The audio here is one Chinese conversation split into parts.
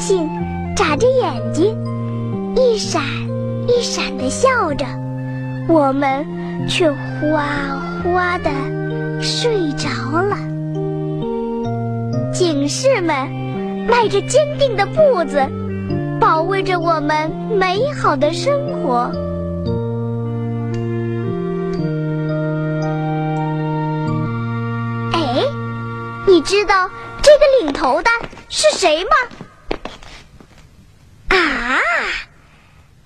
星眨着眼睛，一闪一闪的笑着，我们却哗哗的睡着了。警士们迈着坚定的步子，保卫着我们美好的生活。哎，你知道这个领头的是谁吗？啊，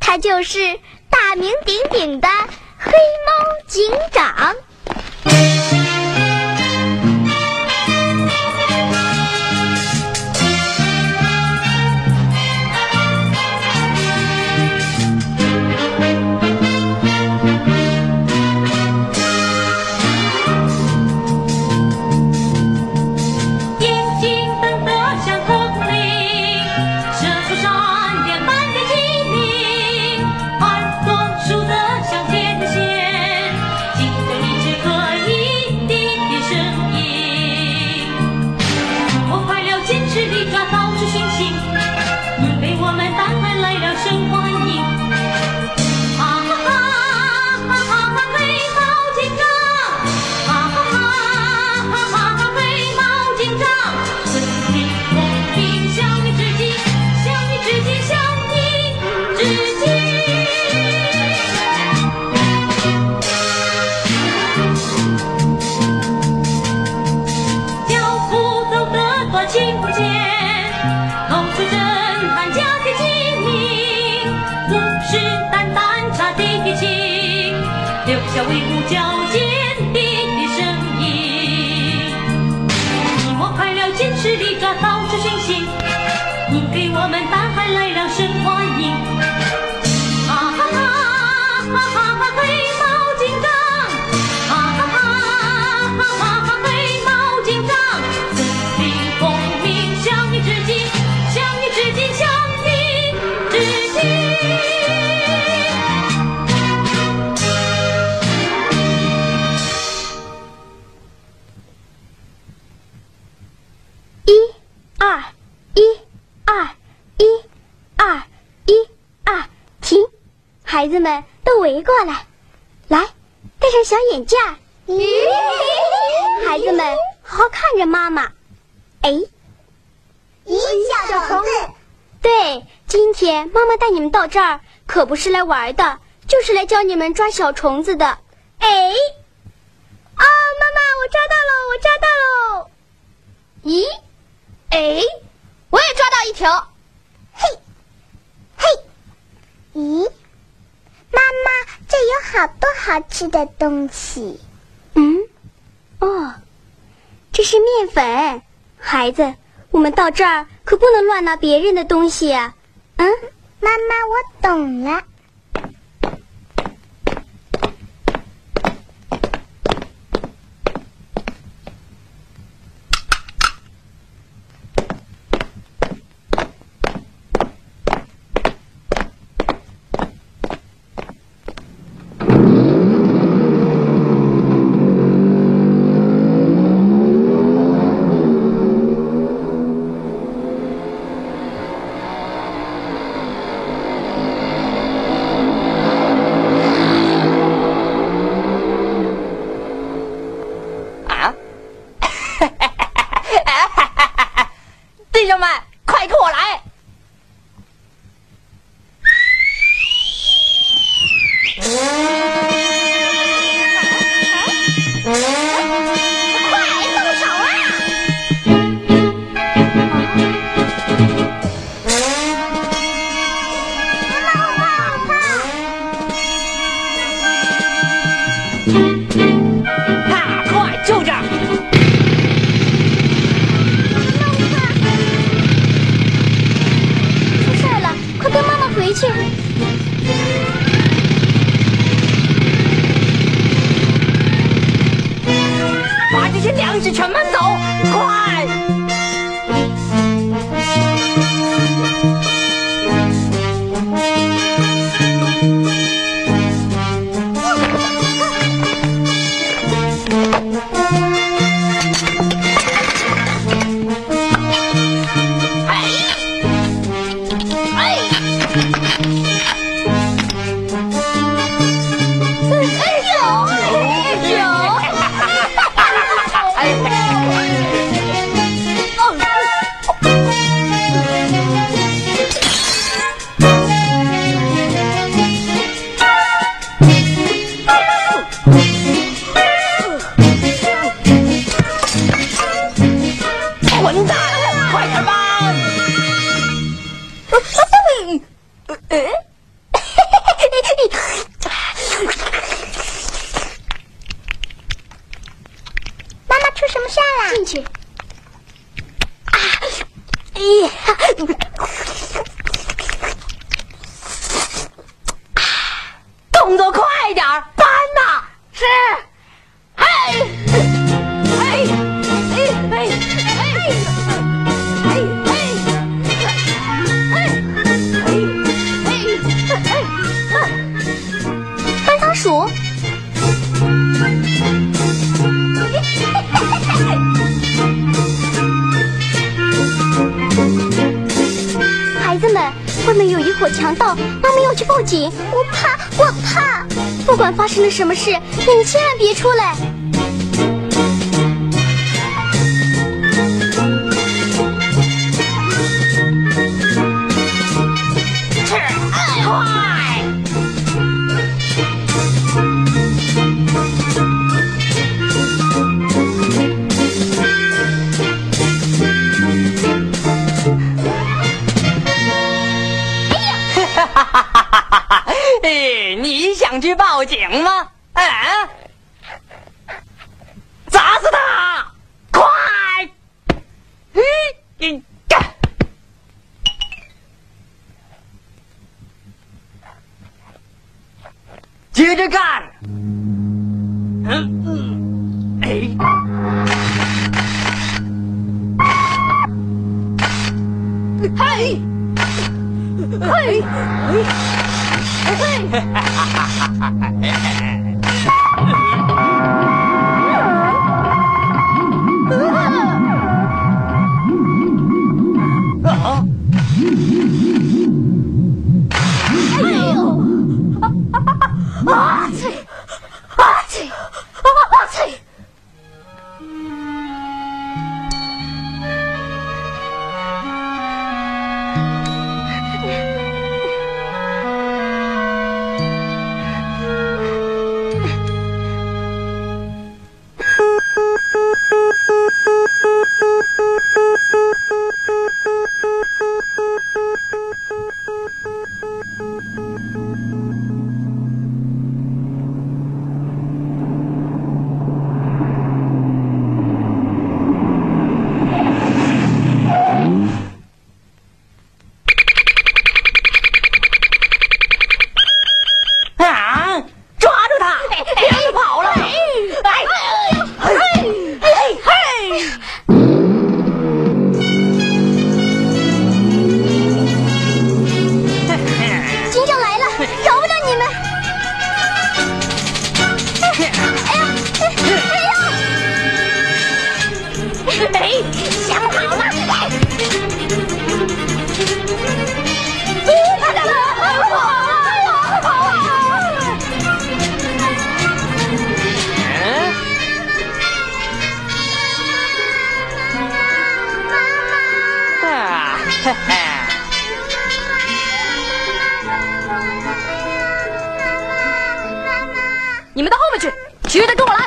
他就是大名鼎鼎的黑猫警长。留下威武矫健的孩子们都围过来，来，戴上小眼镜儿。孩子们，好好看着妈妈。哎，咦小虫子，对，今天妈妈带你们到这儿，可不是来玩的，就是来教你们抓小虫子的。哎，啊，妈妈，我抓到喽，我抓到喽！咦，哎，我也抓到一条。嘿，嘿，咦，有好多好吃的东西。嗯，哦，这是面粉。孩子，我们到这儿可不能乱拿别人的东西啊。嗯，妈妈，我懂了。嘿嘿嘿，翻仓鼠。孩子们，外面有一伙强盗，妈妈要去报警，我怕我怕，不管发生了什么事，你们千万别出来。快！哎呀哈哈哈哈哈！哎，你想去报警吗？啊！砸死他！快！嘿，你干！接着干！嗯嗯，哎。嘿，嘿，嘿，啊！嘿。你们到后面去，其余的跟我来。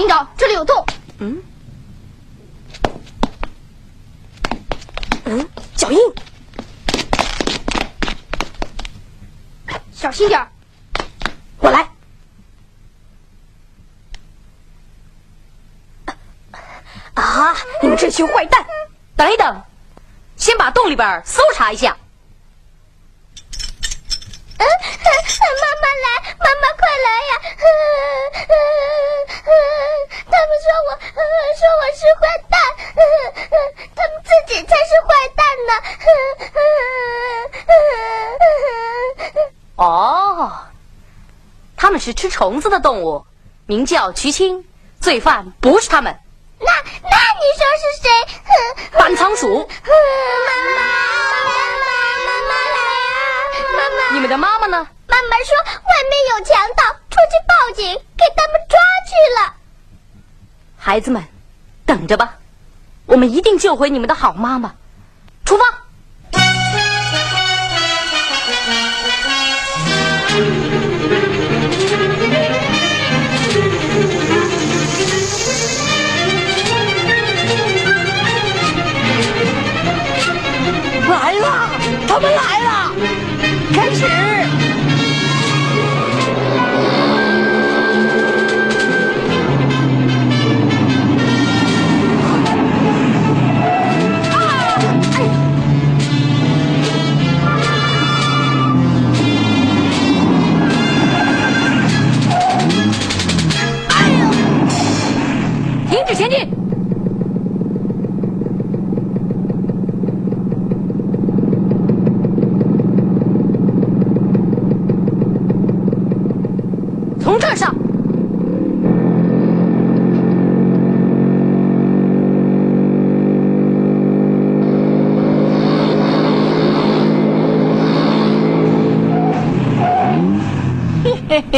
营长，这里有洞。嗯，嗯，脚印，小心点儿，我来。啊！你们这群坏蛋！等一等，先把洞里边搜查一下。嗯，妈妈来，妈妈快来。是吃虫子的动物，名叫渠青，罪犯不是他们。那那你说是谁？搬仓鼠。妈妈，妈妈，妈妈来呀！妈妈，你们的妈妈呢？妈妈说外面有强盗，出去报警，给他们抓去了。孩子们，等着吧，我们一定救回你们的好妈妈。出发！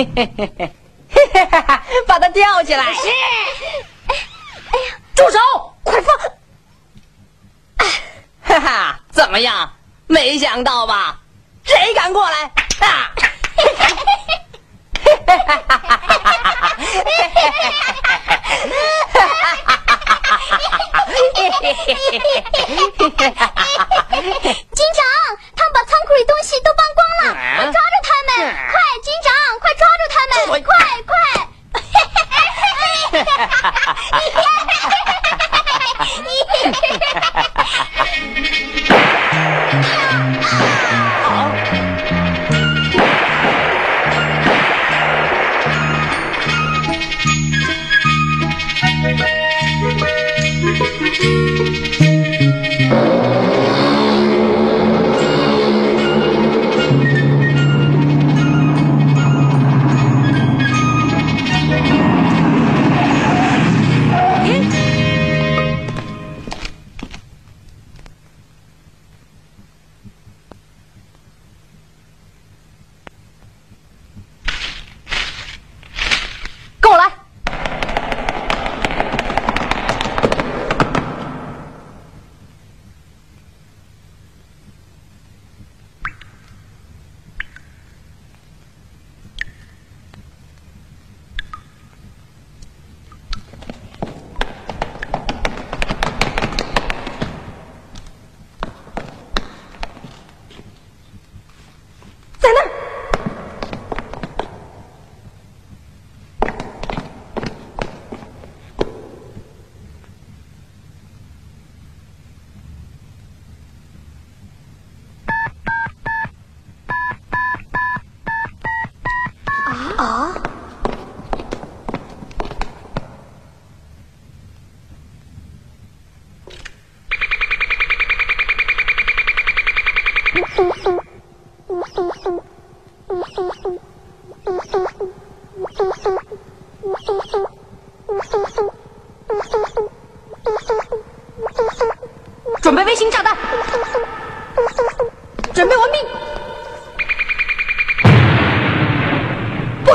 嘿嘿嘿嘿嘿，嘿嘿哈哈，把它吊起来。住手！快放！哈哈，怎么样？没想到吧？谁敢过来？啊！警长，他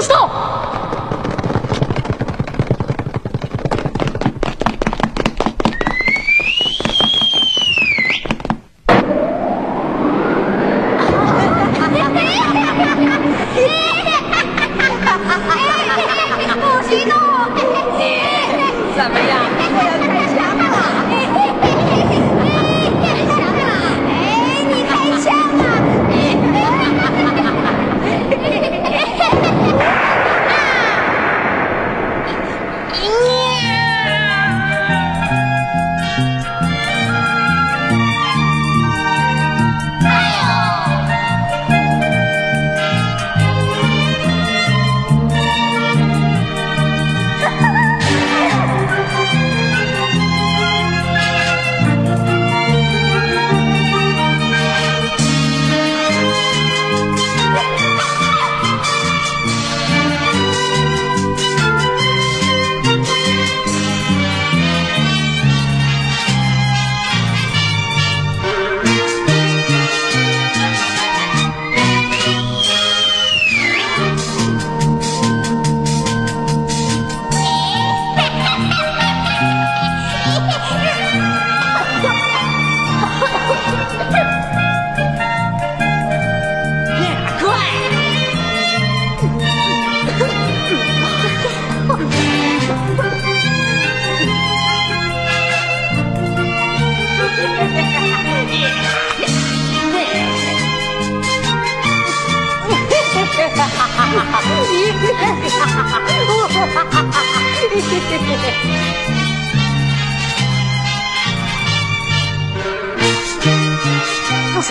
走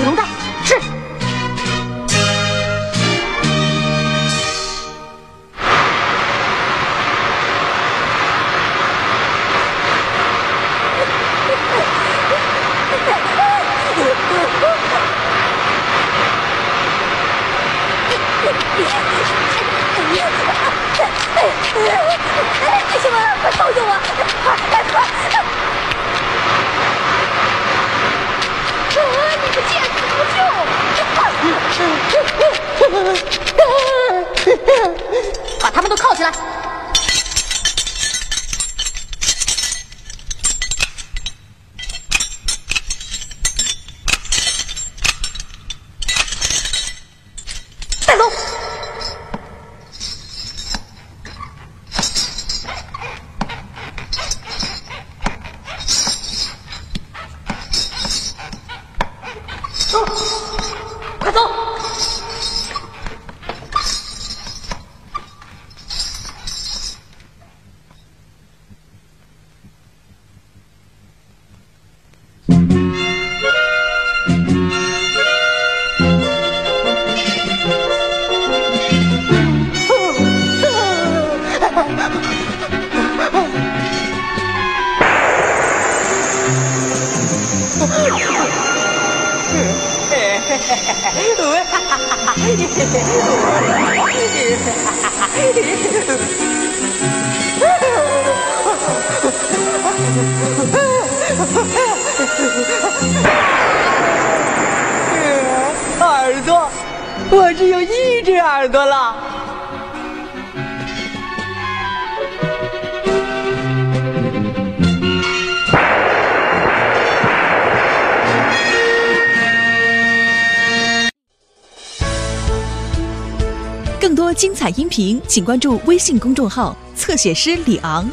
用水见死不救把他们都铐起来！耳朵，我只有一只耳朵了。更多精彩音频，请关注微信公众号“侧写师李昂”。